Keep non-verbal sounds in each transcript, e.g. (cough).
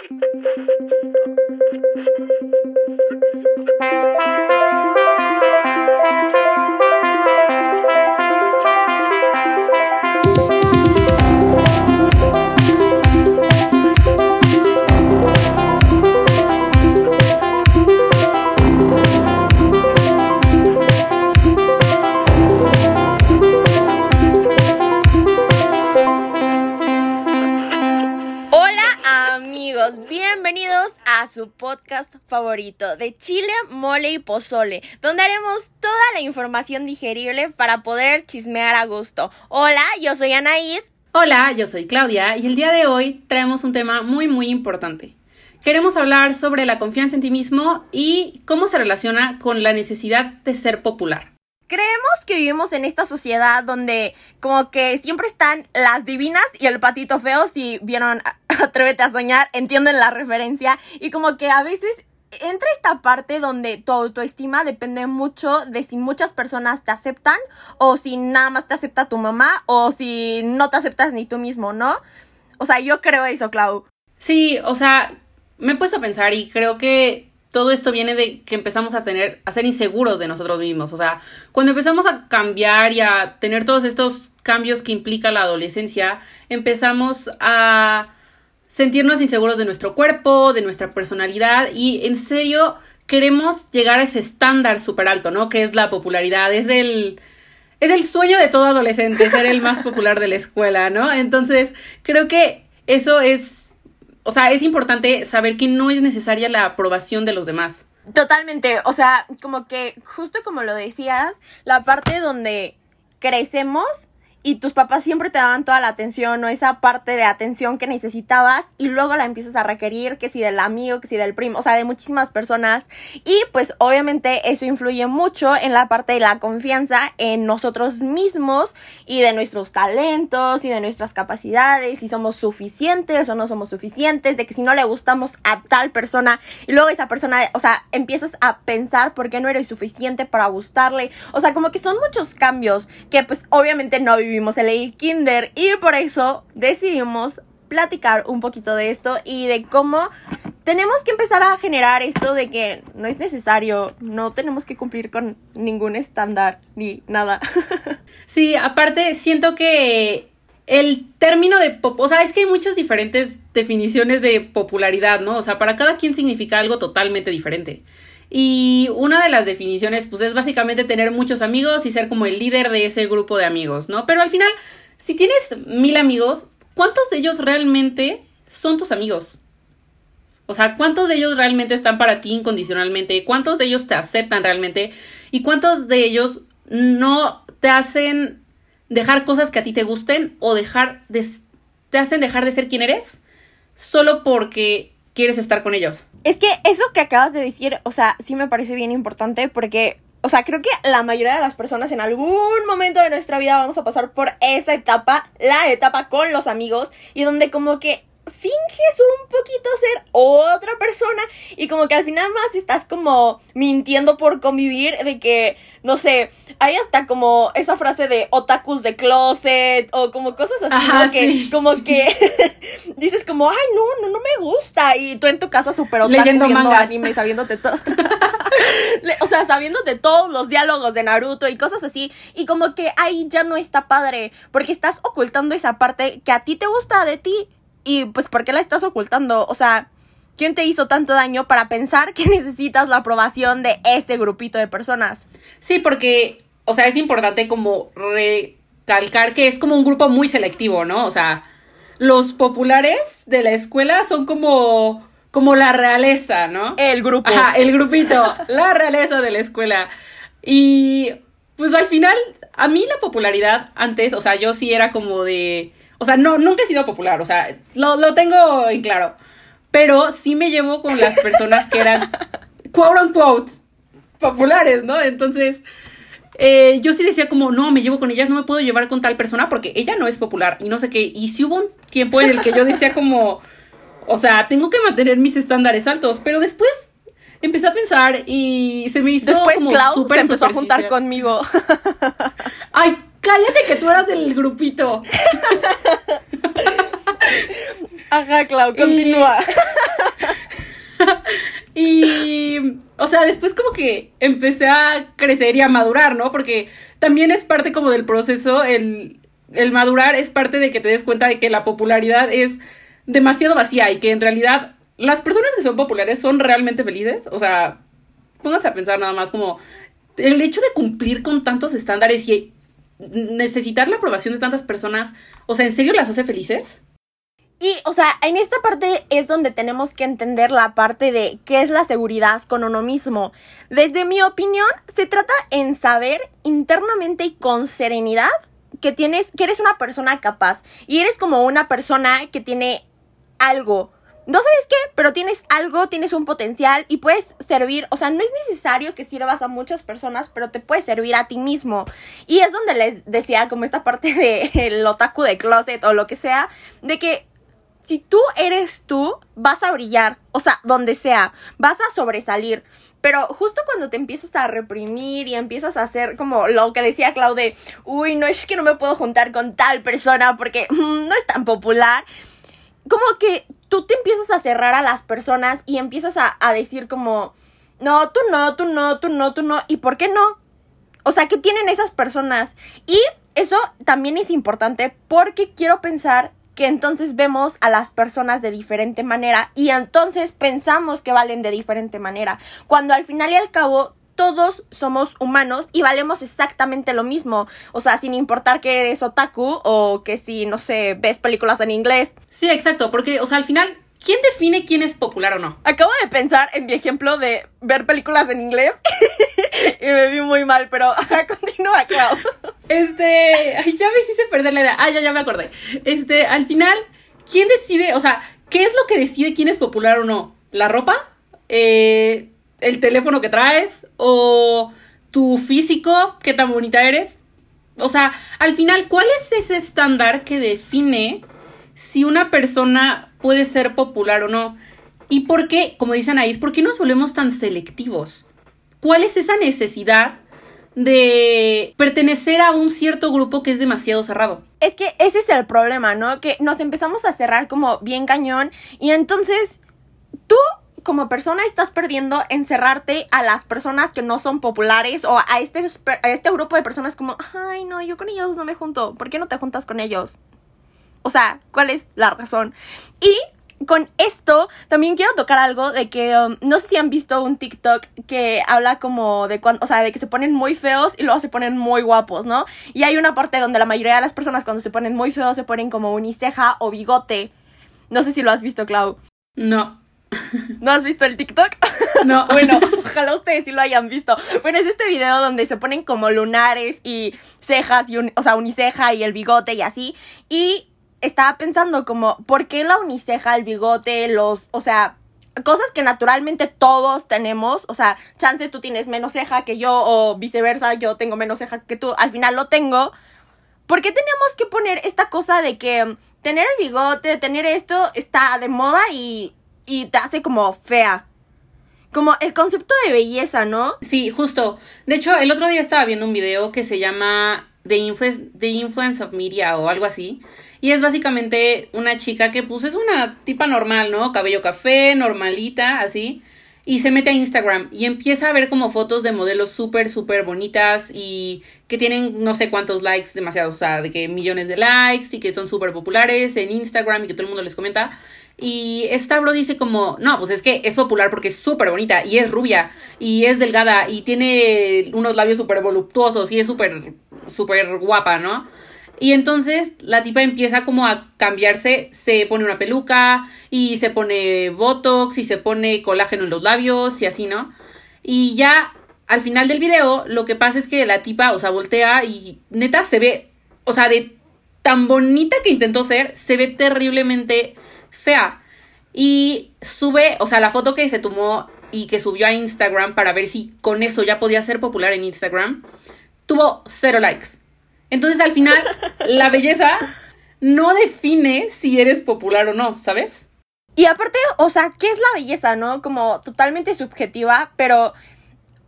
Thank you. Su podcast favorito de chile, mole y pozole, donde haremos toda la información digerible para poder chismear a gusto. Hola, yo soy Anaid. Hola, yo soy Claudia y el día de hoy traemos un tema muy muy importante. Queremos hablar sobre la confianza en ti mismo y cómo se relaciona con la necesidad de ser popular. Creemos que vivimos en esta sociedad donde como que siempre están las divinas y el patito feo, si vieron (laughs) Atrévete a soñar, entienden la referencia y como que a veces entra esta parte donde tu autoestima depende mucho de si muchas personas te aceptan o si nada más te acepta tu mamá o si no te aceptas ni tú mismo, ¿no? O sea, yo creo eso, Clau. Sí, o sea, me he puesto a pensar y creo que todo esto viene de que empezamos a tener, a ser inseguros de nosotros mismos. O sea, cuando empezamos a cambiar y a tener todos estos cambios que implica la adolescencia, empezamos a sentirnos inseguros de nuestro cuerpo, de nuestra personalidad y en serio queremos llegar a ese estándar súper alto, ¿no? Que es la popularidad, es el... Es el sueño de todo adolescente ser el más popular de la escuela, ¿no? Entonces, creo que eso es o sea, es importante saber que no es necesaria la aprobación de los demás. Totalmente, o sea, como que justo como lo decías, la parte donde crecemos y tus papás siempre te daban toda la atención o esa parte de atención que necesitabas y luego la empiezas a requerir, que si del amigo, que si del primo, o sea, de muchísimas personas. Y pues obviamente eso influye mucho en la parte de la confianza en nosotros mismos y de nuestros talentos y de nuestras capacidades, si somos suficientes o no somos suficientes, de que si no le gustamos a tal persona y luego esa persona, o sea, empiezas a pensar por qué no eres suficiente para gustarle, o sea, como que son muchos cambios que pues obviamente no en el kinder y por eso decidimos platicar un poquito de esto y de cómo tenemos que empezar a generar esto de que no es necesario, no tenemos que cumplir con ningún estándar ni nada. (laughs) sí, aparte siento que el término de pop, o sea, es que hay muchas diferentes definiciones de popularidad, ¿no? O sea, para cada quien significa algo totalmente diferente. Y una de las definiciones, pues es básicamente tener muchos amigos y ser como el líder de ese grupo de amigos, ¿no? Pero al final, si tienes mil amigos, ¿cuántos de ellos realmente son tus amigos? O sea, ¿cuántos de ellos realmente están para ti incondicionalmente? ¿Cuántos de ellos te aceptan realmente? ¿Y cuántos de ellos no te hacen dejar cosas que a ti te gusten o dejar de, te hacen dejar de ser quien eres solo porque quieres estar con ellos. Es que eso que acabas de decir, o sea, sí me parece bien importante porque, o sea, creo que la mayoría de las personas en algún momento de nuestra vida vamos a pasar por esa etapa, la etapa con los amigos, y donde como que finges un poquito ser otra persona y como que al final más estás como mintiendo por convivir de que no sé, hay hasta como esa frase de otakus de closet o como cosas así, que, como que (laughs) dices como, ay, no, no, no me gusta. Y tú en tu casa súper otaku Leyendo viendo anime, sabiéndote todo. (laughs) o sea, sabiéndote todos los diálogos de Naruto y cosas así. Y como que ahí ya no está padre, porque estás ocultando esa parte que a ti te gusta de ti. Y pues, ¿por qué la estás ocultando? O sea, ¿Quién te hizo tanto daño para pensar que (laughs) necesitas la aprobación de ese grupito de personas? Sí, porque, o sea, es importante como recalcar que es como un grupo muy selectivo, ¿no? O sea, los populares de la escuela son como como la realeza, ¿no? El grupo. Ajá, el grupito, la realeza de la escuela. Y pues al final, a mí la popularidad antes, o sea, yo sí era como de, o sea, no, nunca he sido popular, o sea, lo, lo tengo en claro. Pero sí me llevo con las personas que eran, (laughs) quote unquote, populares, ¿no? Entonces, eh, yo sí decía como, no, me llevo con ellas, no me puedo llevar con tal persona porque ella no es popular y no sé qué. Y sí hubo un tiempo en el que yo decía como, o sea, tengo que mantener mis estándares altos, pero después empecé a pensar y se me hizo después como Clau se empezó a juntar conmigo. Ay, cállate que tú eras del grupito. Ajá, Clau, continúa. (laughs) Y, o sea, después como que empecé a crecer y a madurar, ¿no? Porque también es parte como del proceso, el, el madurar es parte de que te des cuenta de que la popularidad es demasiado vacía y que en realidad las personas que son populares son realmente felices. O sea, pónganse a pensar nada más como el hecho de cumplir con tantos estándares y necesitar la aprobación de tantas personas, o sea, ¿en serio las hace felices? Y, o sea, en esta parte es donde tenemos que entender la parte de qué es la seguridad con uno mismo. Desde mi opinión, se trata en saber internamente y con serenidad que tienes, que eres una persona capaz y eres como una persona que tiene algo. No sabes qué, pero tienes algo, tienes un potencial y puedes servir, o sea, no es necesario que sirvas a muchas personas, pero te puedes servir a ti mismo. Y es donde les decía como esta parte del otaku de closet o lo que sea, de que si tú eres tú, vas a brillar, o sea, donde sea, vas a sobresalir. Pero justo cuando te empiezas a reprimir y empiezas a hacer como lo que decía Claude, uy, no es que no me puedo juntar con tal persona porque mm, no es tan popular, como que tú te empiezas a cerrar a las personas y empiezas a, a decir como, no, tú no, tú no, tú no, tú no, ¿y por qué no? O sea, ¿qué tienen esas personas? Y eso también es importante porque quiero pensar que entonces vemos a las personas de diferente manera y entonces pensamos que valen de diferente manera, cuando al final y al cabo todos somos humanos y valemos exactamente lo mismo. O sea, sin importar que eres otaku o que si, no sé, ves películas en inglés. Sí, exacto, porque, o sea, al final, ¿quién define quién es popular o no? Acabo de pensar en mi ejemplo de ver películas en inglés (laughs) y me vi muy mal, pero (laughs) continúa, Clau. Este, ay, ya me hiciste perder la idea. Ah, ya, ya me acordé. Este, al final, ¿quién decide? O sea, ¿qué es lo que decide quién es popular o no? ¿La ropa? Eh, ¿El teléfono que traes? ¿O tu físico? ¿Qué tan bonita eres? O sea, al final, ¿cuál es ese estándar que define si una persona puede ser popular o no? ¿Y por qué, como dicen ahí, por qué nos volvemos tan selectivos? ¿Cuál es esa necesidad de pertenecer a un cierto grupo que es demasiado cerrado. Es que ese es el problema, ¿no? Que nos empezamos a cerrar como bien cañón y entonces tú como persona estás perdiendo encerrarte a las personas que no son populares o a este, a este grupo de personas como, ay no, yo con ellos no me junto, ¿por qué no te juntas con ellos? O sea, ¿cuál es la razón? Y con esto también quiero tocar algo de que um, no sé si han visto un TikTok que habla como de cuando, o sea, de que se ponen muy feos y luego se ponen muy guapos, ¿no? Y hay una parte donde la mayoría de las personas cuando se ponen muy feos se ponen como uniceja o bigote. No sé si lo has visto, Clau. No. ¿No has visto el TikTok? (laughs) No. (laughs) bueno, ojalá ustedes sí lo hayan visto. Bueno, es este video donde se ponen como lunares y cejas, y o sea, uniceja y el bigote y así. Y estaba pensando como, ¿por qué la uniceja, el bigote, los, o sea, cosas que naturalmente todos tenemos, o sea, chance tú tienes menos ceja que yo o viceversa, yo tengo menos ceja que tú, al final lo tengo. ¿Por qué tenemos que poner esta cosa de que tener el bigote, tener esto está de moda y, y te hace como fea? Como el concepto de belleza, ¿no? Sí, justo. De hecho, el otro día estaba viendo un video que se llama The Influence, The Influence of Media o algo así y es básicamente una chica que pues es una tipa normal, ¿no? Cabello café, normalita, así. Y se mete a Instagram y empieza a ver como fotos de modelos súper, súper bonitas y que tienen no sé cuántos likes, demasiados, o sea, de que millones de likes y que son súper populares en Instagram y que todo el mundo les comenta. Y esta bro dice como, no, pues es que es popular porque es súper bonita y es rubia y es delgada y tiene unos labios súper voluptuosos y es súper, súper guapa, ¿no? Y entonces la tipa empieza como a cambiarse, se pone una peluca y se pone botox y se pone colágeno en los labios y así, ¿no? Y ya al final del video lo que pasa es que la tipa, o sea, voltea y neta se ve, o sea, de tan bonita que intentó ser, se ve terriblemente fea. Y sube, o sea, la foto que se tomó y que subió a Instagram para ver si con eso ya podía ser popular en Instagram, tuvo cero likes. Entonces al final, la (laughs) belleza no define si eres popular o no, ¿sabes? Y aparte, o sea, ¿qué es la belleza, no? Como totalmente subjetiva, pero,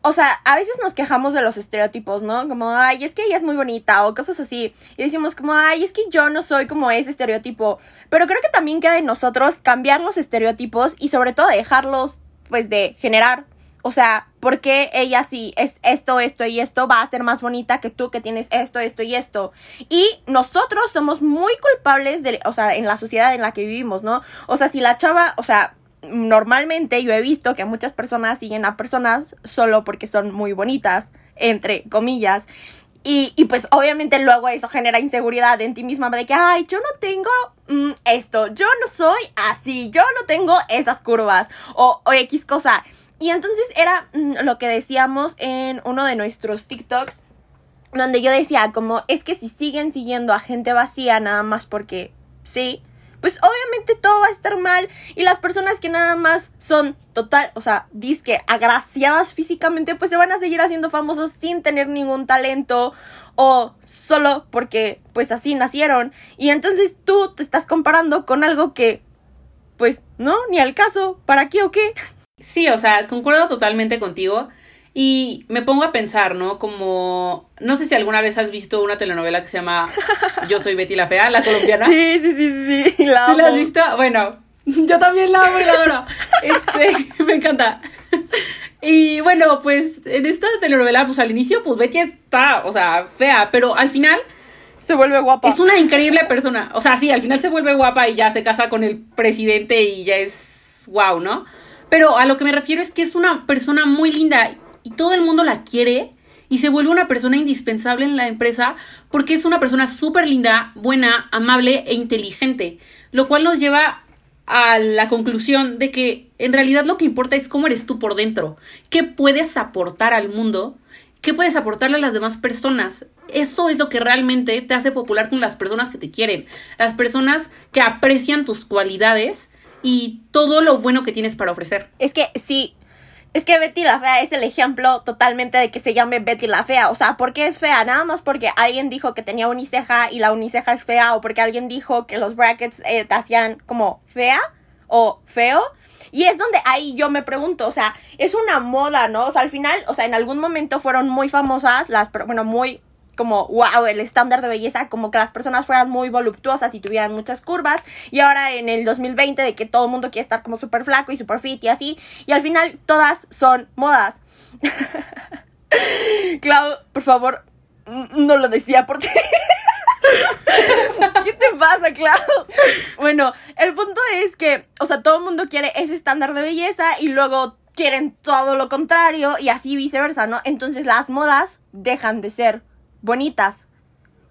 o sea, a veces nos quejamos de los estereotipos, ¿no? Como, ay, es que ella es muy bonita o cosas así. Y decimos como, ay, es que yo no soy como ese estereotipo. Pero creo que también queda en nosotros cambiar los estereotipos y sobre todo dejarlos pues de generar o sea, ¿por qué ella sí es esto, esto y esto va a ser más bonita que tú que tienes esto, esto y esto? Y nosotros somos muy culpables de, o sea, en la sociedad en la que vivimos, ¿no? O sea, si la chava, o sea, normalmente yo he visto que muchas personas siguen a personas solo porque son muy bonitas, entre comillas. Y, y, pues obviamente luego eso genera inseguridad en ti misma de que, ay, yo no tengo mm, esto, yo no soy así, yo no tengo esas curvas o, o X cosa. Y entonces era mm, lo que decíamos en uno de nuestros TikToks, donde yo decía como, es que si siguen siguiendo a gente vacía nada más porque sí, pues obviamente todo va a estar mal y las personas que nada más son total, o sea, disque agraciadas físicamente, pues se van a seguir haciendo famosos sin tener ningún talento o solo porque pues así nacieron. Y entonces tú te estás comparando con algo que pues no, ni al caso, ¿para qué o qué? Sí, o sea, concuerdo totalmente contigo. Y me pongo a pensar, ¿no? Como, no sé si alguna vez has visto una telenovela que se llama Yo soy Betty la Fea, la colombiana. Sí, sí, sí, sí, la ¿Sí la has visto? Bueno, (laughs) yo también la amo y la adoro. Este, (laughs) me encanta. Y bueno, pues en esta telenovela, pues al inicio, pues Betty está, o sea, fea, pero al final... Se vuelve guapa. Es una increíble persona. O sea, sí, al final se vuelve guapa y ya se casa con el presidente y ya es wow, ¿no? Pero a lo que me refiero es que es una persona muy linda y todo el mundo la quiere y se vuelve una persona indispensable en la empresa porque es una persona súper linda, buena, amable e inteligente, lo cual nos lleva a la conclusión de que en realidad lo que importa es cómo eres tú por dentro, qué puedes aportar al mundo, qué puedes aportarle a las demás personas. Eso es lo que realmente te hace popular con las personas que te quieren, las personas que aprecian tus cualidades y todo lo bueno que tienes para ofrecer. Es que sí, es que Betty la Fea es el ejemplo totalmente de que se llame Betty la Fea. O sea, ¿por qué es fea? Nada más porque alguien dijo que tenía uniceja y la uniceja es fea o porque alguien dijo que los brackets eh, te hacían como fea o feo. Y es donde ahí yo me pregunto, o sea, es una moda, ¿no? O sea, al final, o sea, en algún momento fueron muy famosas las, bueno, muy como, wow, el estándar de belleza, como que las personas fueran muy voluptuosas y tuvieran muchas curvas. Y ahora en el 2020 de que todo el mundo quiere estar como súper flaco y súper fit y así. Y al final todas son modas. (laughs) Clau, por favor, no lo decía por ti. (laughs) ¿Qué te pasa, Clau? Bueno, el punto es que, o sea, todo el mundo quiere ese estándar de belleza y luego quieren todo lo contrario y así viceversa, ¿no? Entonces las modas dejan de ser bonitas.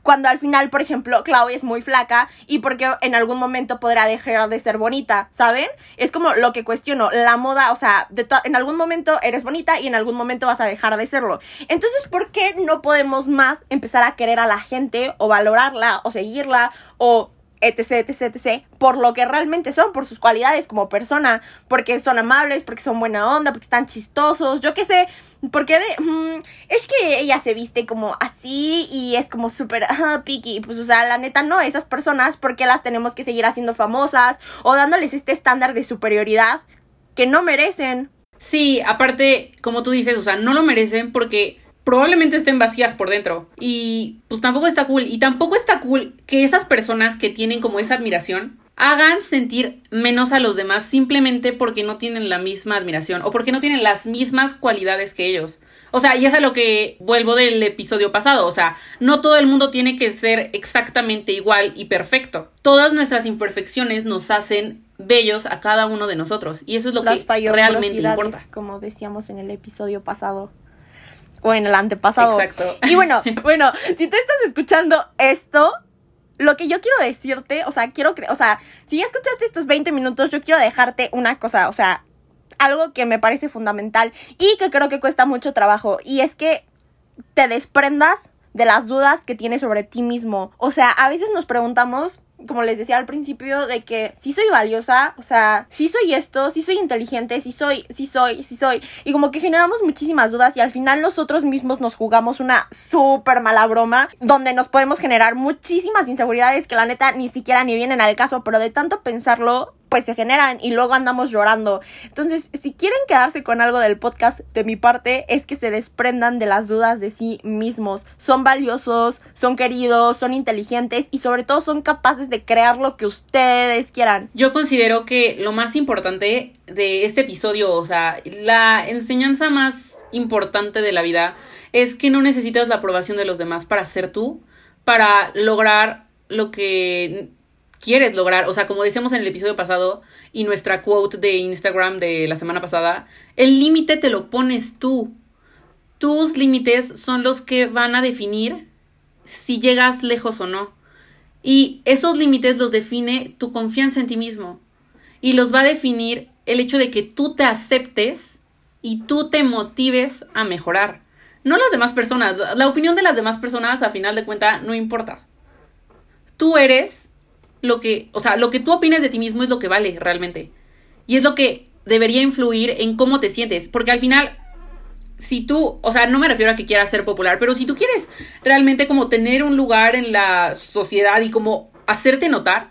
Cuando al final, por ejemplo, Chloe es muy flaca y porque en algún momento podrá dejar de ser bonita, ¿saben? Es como lo que cuestiono, la moda, o sea, en algún momento eres bonita y en algún momento vas a dejar de serlo. Entonces, ¿por qué no podemos más empezar a querer a la gente o valorarla o seguirla o etc, etc, etc, por lo que realmente son, por sus cualidades como persona, porque son amables, porque son buena onda, porque están chistosos, yo qué sé, porque de, mm, es que ella se viste como así y es como súper uh, picky, pues o sea, la neta no, esas personas, porque las tenemos que seguir haciendo famosas o dándoles este estándar de superioridad que no merecen? Sí, aparte, como tú dices, o sea, no lo merecen porque probablemente estén vacías por dentro. Y pues tampoco está cool. Y tampoco está cool que esas personas que tienen como esa admiración hagan sentir menos a los demás simplemente porque no tienen la misma admiración o porque no tienen las mismas cualidades que ellos. O sea, y es a lo que vuelvo del episodio pasado. O sea, no todo el mundo tiene que ser exactamente igual y perfecto. Todas nuestras imperfecciones nos hacen bellos a cada uno de nosotros. Y eso es lo que realmente importa. Como decíamos en el episodio pasado o en el antepasado. Exacto. Y bueno, (laughs) bueno, si tú estás escuchando esto, lo que yo quiero decirte, o sea, quiero, o sea, si ya escuchaste estos 20 minutos, yo quiero dejarte una cosa, o sea, algo que me parece fundamental y que creo que cuesta mucho trabajo y es que te desprendas de las dudas que tienes sobre ti mismo. O sea, a veces nos preguntamos como les decía al principio, de que si soy valiosa, o sea, si soy esto, si soy inteligente, si soy, si soy, si soy. Y como que generamos muchísimas dudas y al final nosotros mismos nos jugamos una súper mala broma donde nos podemos generar muchísimas inseguridades que la neta ni siquiera ni vienen al caso, pero de tanto pensarlo, pues se generan y luego andamos llorando. Entonces, si quieren quedarse con algo del podcast de mi parte, es que se desprendan de las dudas de sí mismos. Son valiosos, son queridos, son inteligentes y sobre todo son capaces de crear lo que ustedes quieran. Yo considero que lo más importante de este episodio, o sea, la enseñanza más importante de la vida es que no necesitas la aprobación de los demás para ser tú, para lograr lo que quieres lograr. O sea, como decíamos en el episodio pasado y nuestra quote de Instagram de la semana pasada, el límite te lo pones tú. Tus límites son los que van a definir si llegas lejos o no. Y esos límites los define tu confianza en ti mismo. Y los va a definir el hecho de que tú te aceptes y tú te motives a mejorar. No las demás personas. La opinión de las demás personas, a final de cuentas, no importa. Tú eres lo que, o sea, lo que tú opines de ti mismo es lo que vale realmente. Y es lo que debería influir en cómo te sientes. Porque al final, si tú, o sea, no me refiero a que quieras ser popular, pero si tú quieres realmente como tener un lugar en la sociedad y como hacerte notar,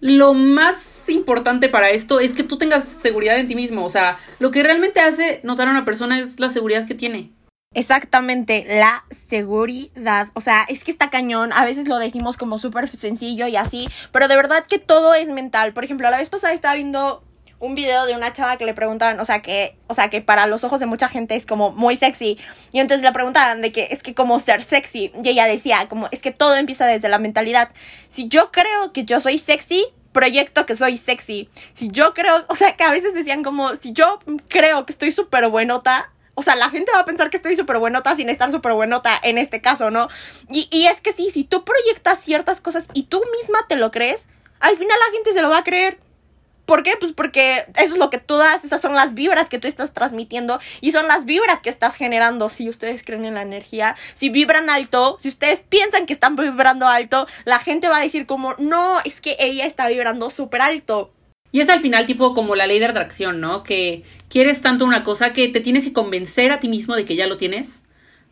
lo más importante para esto es que tú tengas seguridad en ti mismo. O sea, lo que realmente hace notar a una persona es la seguridad que tiene. Exactamente, la seguridad. O sea, es que está cañón. A veces lo decimos como súper sencillo y así, pero de verdad que todo es mental. Por ejemplo, la vez pasada estaba viendo un video de una chava que le preguntaban, o sea, que, o sea, que para los ojos de mucha gente es como muy sexy. Y entonces le preguntaban de que es que como ser sexy. Y ella decía, como es que todo empieza desde la mentalidad. Si yo creo que yo soy sexy, proyecto que soy sexy. Si yo creo, o sea, que a veces decían como, si yo creo que estoy súper buenota, o sea, la gente va a pensar que estoy súper buenota sin estar súper buenota en este caso, ¿no? Y, y es que sí, si tú proyectas ciertas cosas y tú misma te lo crees, al final la gente se lo va a creer. ¿Por qué? Pues porque eso es lo que tú das, esas son las vibras que tú estás transmitiendo y son las vibras que estás generando. Si ustedes creen en la energía, si vibran alto, si ustedes piensan que están vibrando alto, la gente va a decir como, no, es que ella está vibrando súper alto. Y es al final tipo como la ley de atracción, ¿no? Que quieres tanto una cosa que te tienes que convencer a ti mismo de que ya lo tienes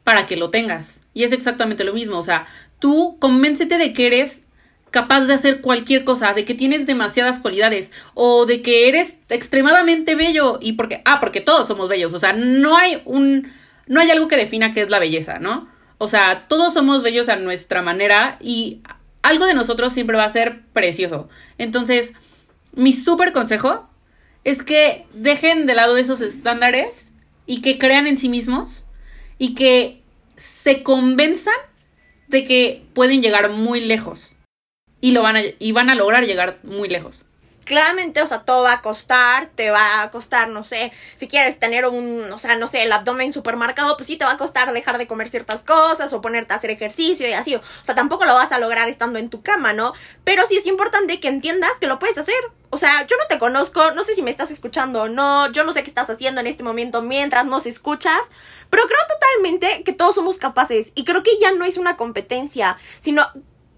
para que lo tengas. Y es exactamente lo mismo, o sea, tú convéncete de que eres capaz de hacer cualquier cosa, de que tienes demasiadas cualidades o de que eres extremadamente bello y porque ah, porque todos somos bellos, o sea, no hay un no hay algo que defina qué es la belleza, ¿no? O sea, todos somos bellos a nuestra manera y algo de nosotros siempre va a ser precioso. Entonces, mi súper consejo es que dejen de lado esos estándares y que crean en sí mismos y que se convenzan de que pueden llegar muy lejos y lo van a, y van a lograr llegar muy lejos claramente, o sea, todo va a costar, te va a costar, no sé, si quieres tener un, o sea, no sé, el abdomen super marcado, pues sí te va a costar dejar de comer ciertas cosas o ponerte a hacer ejercicio y así, o sea, tampoco lo vas a lograr estando en tu cama, ¿no? Pero sí es importante que entiendas que lo puedes hacer. O sea, yo no te conozco, no sé si me estás escuchando o no, yo no sé qué estás haciendo en este momento mientras nos escuchas, pero creo totalmente que todos somos capaces y creo que ya no es una competencia, sino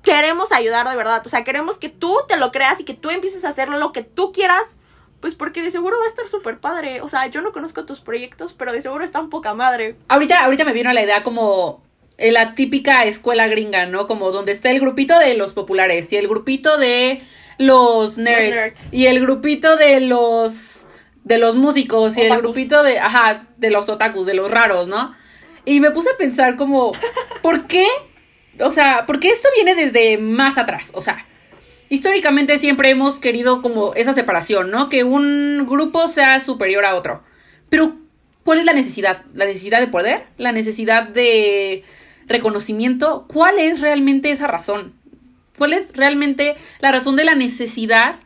queremos ayudar de verdad. O sea, queremos que tú te lo creas y que tú empieces a hacer lo que tú quieras. Pues porque de seguro va a estar súper padre. O sea, yo no conozco tus proyectos, pero de seguro está un poca madre. Ahorita, ahorita me vino la idea como la típica escuela gringa, ¿no? Como donde está el grupito de los populares y el grupito de los nerds, y el grupito de los de los músicos y el grupito de ajá, de los otakus, de los raros, ¿no? Y me puse a pensar como ¿por qué o sea, porque esto viene desde más atrás, o sea, históricamente siempre hemos querido como esa separación, ¿no? Que un grupo sea superior a otro. Pero, ¿cuál es la necesidad? ¿La necesidad de poder? ¿La necesidad de reconocimiento? ¿Cuál es realmente esa razón? ¿Cuál es realmente la razón de la necesidad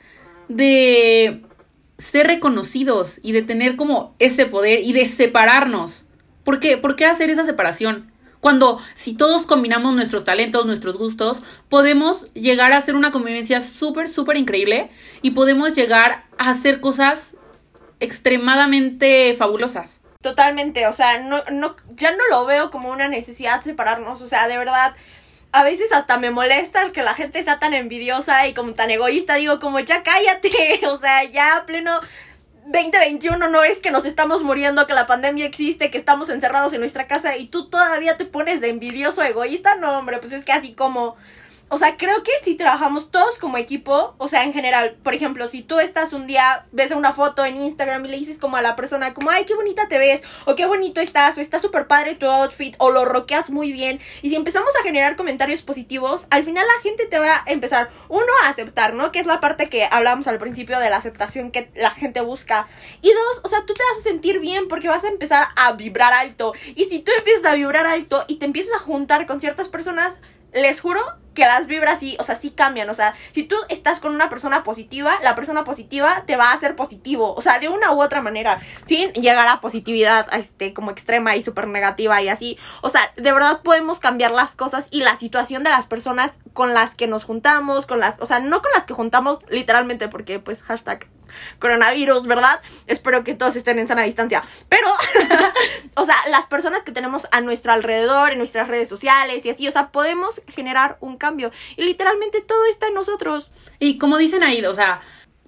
de ser reconocidos y de tener como ese poder y de separarnos? ¿Por qué? ¿Por qué hacer esa separación? Cuando si todos combinamos nuestros talentos, nuestros gustos, podemos llegar a hacer una convivencia súper, súper increíble y podemos llegar a hacer cosas extremadamente fabulosas. Totalmente, o sea, no, no, ya no lo veo como una necesidad separarnos, o sea, de verdad, a veces hasta me molesta el que la gente sea tan envidiosa y como tan egoísta, digo como ya cállate, (laughs) o sea, ya pleno 2021 no es que nos estamos muriendo, que la pandemia existe, que estamos encerrados en nuestra casa y tú todavía te pones de envidioso egoísta. No, hombre, pues es que así como o sea, creo que si trabajamos todos como equipo, o sea, en general, por ejemplo, si tú estás un día, ves una foto en Instagram y le dices como a la persona, como, ay, qué bonita te ves, o qué bonito estás, o está súper padre tu outfit, o lo roqueas muy bien, y si empezamos a generar comentarios positivos, al final la gente te va a empezar, uno, a aceptar, ¿no? Que es la parte que hablábamos al principio de la aceptación que la gente busca, y dos, o sea, tú te vas a sentir bien porque vas a empezar a vibrar alto, y si tú empiezas a vibrar alto y te empiezas a juntar con ciertas personas, les juro que las vibras sí, o sea, sí cambian. O sea, si tú estás con una persona positiva, la persona positiva te va a hacer positivo. O sea, de una u otra manera. Sin llegar a positividad, este, como extrema y súper negativa y así. O sea, de verdad podemos cambiar las cosas y la situación de las personas con las que nos juntamos, con las, o sea, no con las que juntamos literalmente, porque pues hashtag coronavirus, ¿verdad? Espero que todos estén en sana distancia. Pero, (laughs) o sea, las personas que tenemos a nuestro alrededor, en nuestras redes sociales y así, o sea, podemos generar un cambio. Y literalmente todo está en nosotros. Y como dicen ahí, o sea,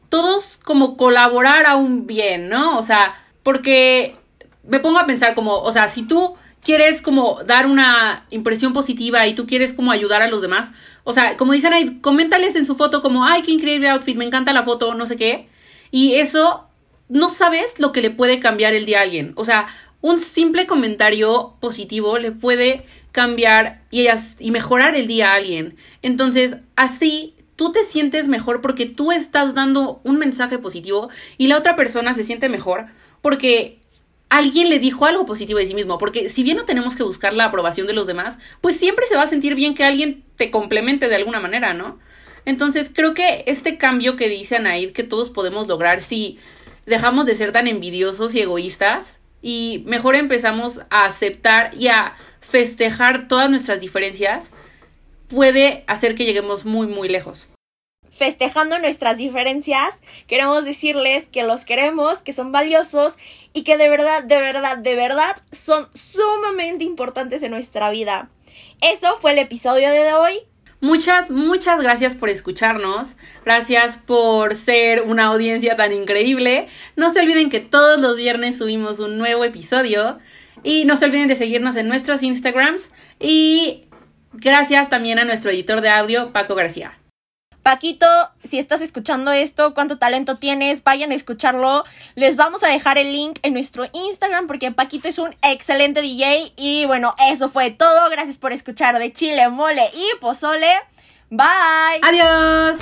todos como colaborar a un bien, ¿no? O sea, porque me pongo a pensar como, o sea, si tú quieres como dar una impresión positiva y tú quieres como ayudar a los demás, o sea, como dicen ahí, coméntales en su foto como, ay, qué increíble outfit, me encanta la foto, no sé qué. Y eso, no sabes lo que le puede cambiar el día a alguien. O sea, un simple comentario positivo le puede cambiar y, y mejorar el día a alguien. Entonces, así tú te sientes mejor porque tú estás dando un mensaje positivo y la otra persona se siente mejor porque alguien le dijo algo positivo de sí mismo. Porque si bien no tenemos que buscar la aprobación de los demás, pues siempre se va a sentir bien que alguien te complemente de alguna manera, ¿no? Entonces creo que este cambio que dice Anaid que todos podemos lograr si dejamos de ser tan envidiosos y egoístas y mejor empezamos a aceptar y a festejar todas nuestras diferencias, puede hacer que lleguemos muy, muy lejos. Festejando nuestras diferencias, queremos decirles que los queremos, que son valiosos y que de verdad, de verdad, de verdad son sumamente importantes en nuestra vida. Eso fue el episodio de hoy. Muchas, muchas gracias por escucharnos. Gracias por ser una audiencia tan increíble. No se olviden que todos los viernes subimos un nuevo episodio. Y no se olviden de seguirnos en nuestros Instagrams. Y gracias también a nuestro editor de audio, Paco García. Paquito, si estás escuchando esto, cuánto talento tienes, vayan a escucharlo. Les vamos a dejar el link en nuestro Instagram porque Paquito es un excelente DJ. Y bueno, eso fue todo. Gracias por escuchar de Chile, Mole y Pozole. Bye. Adiós.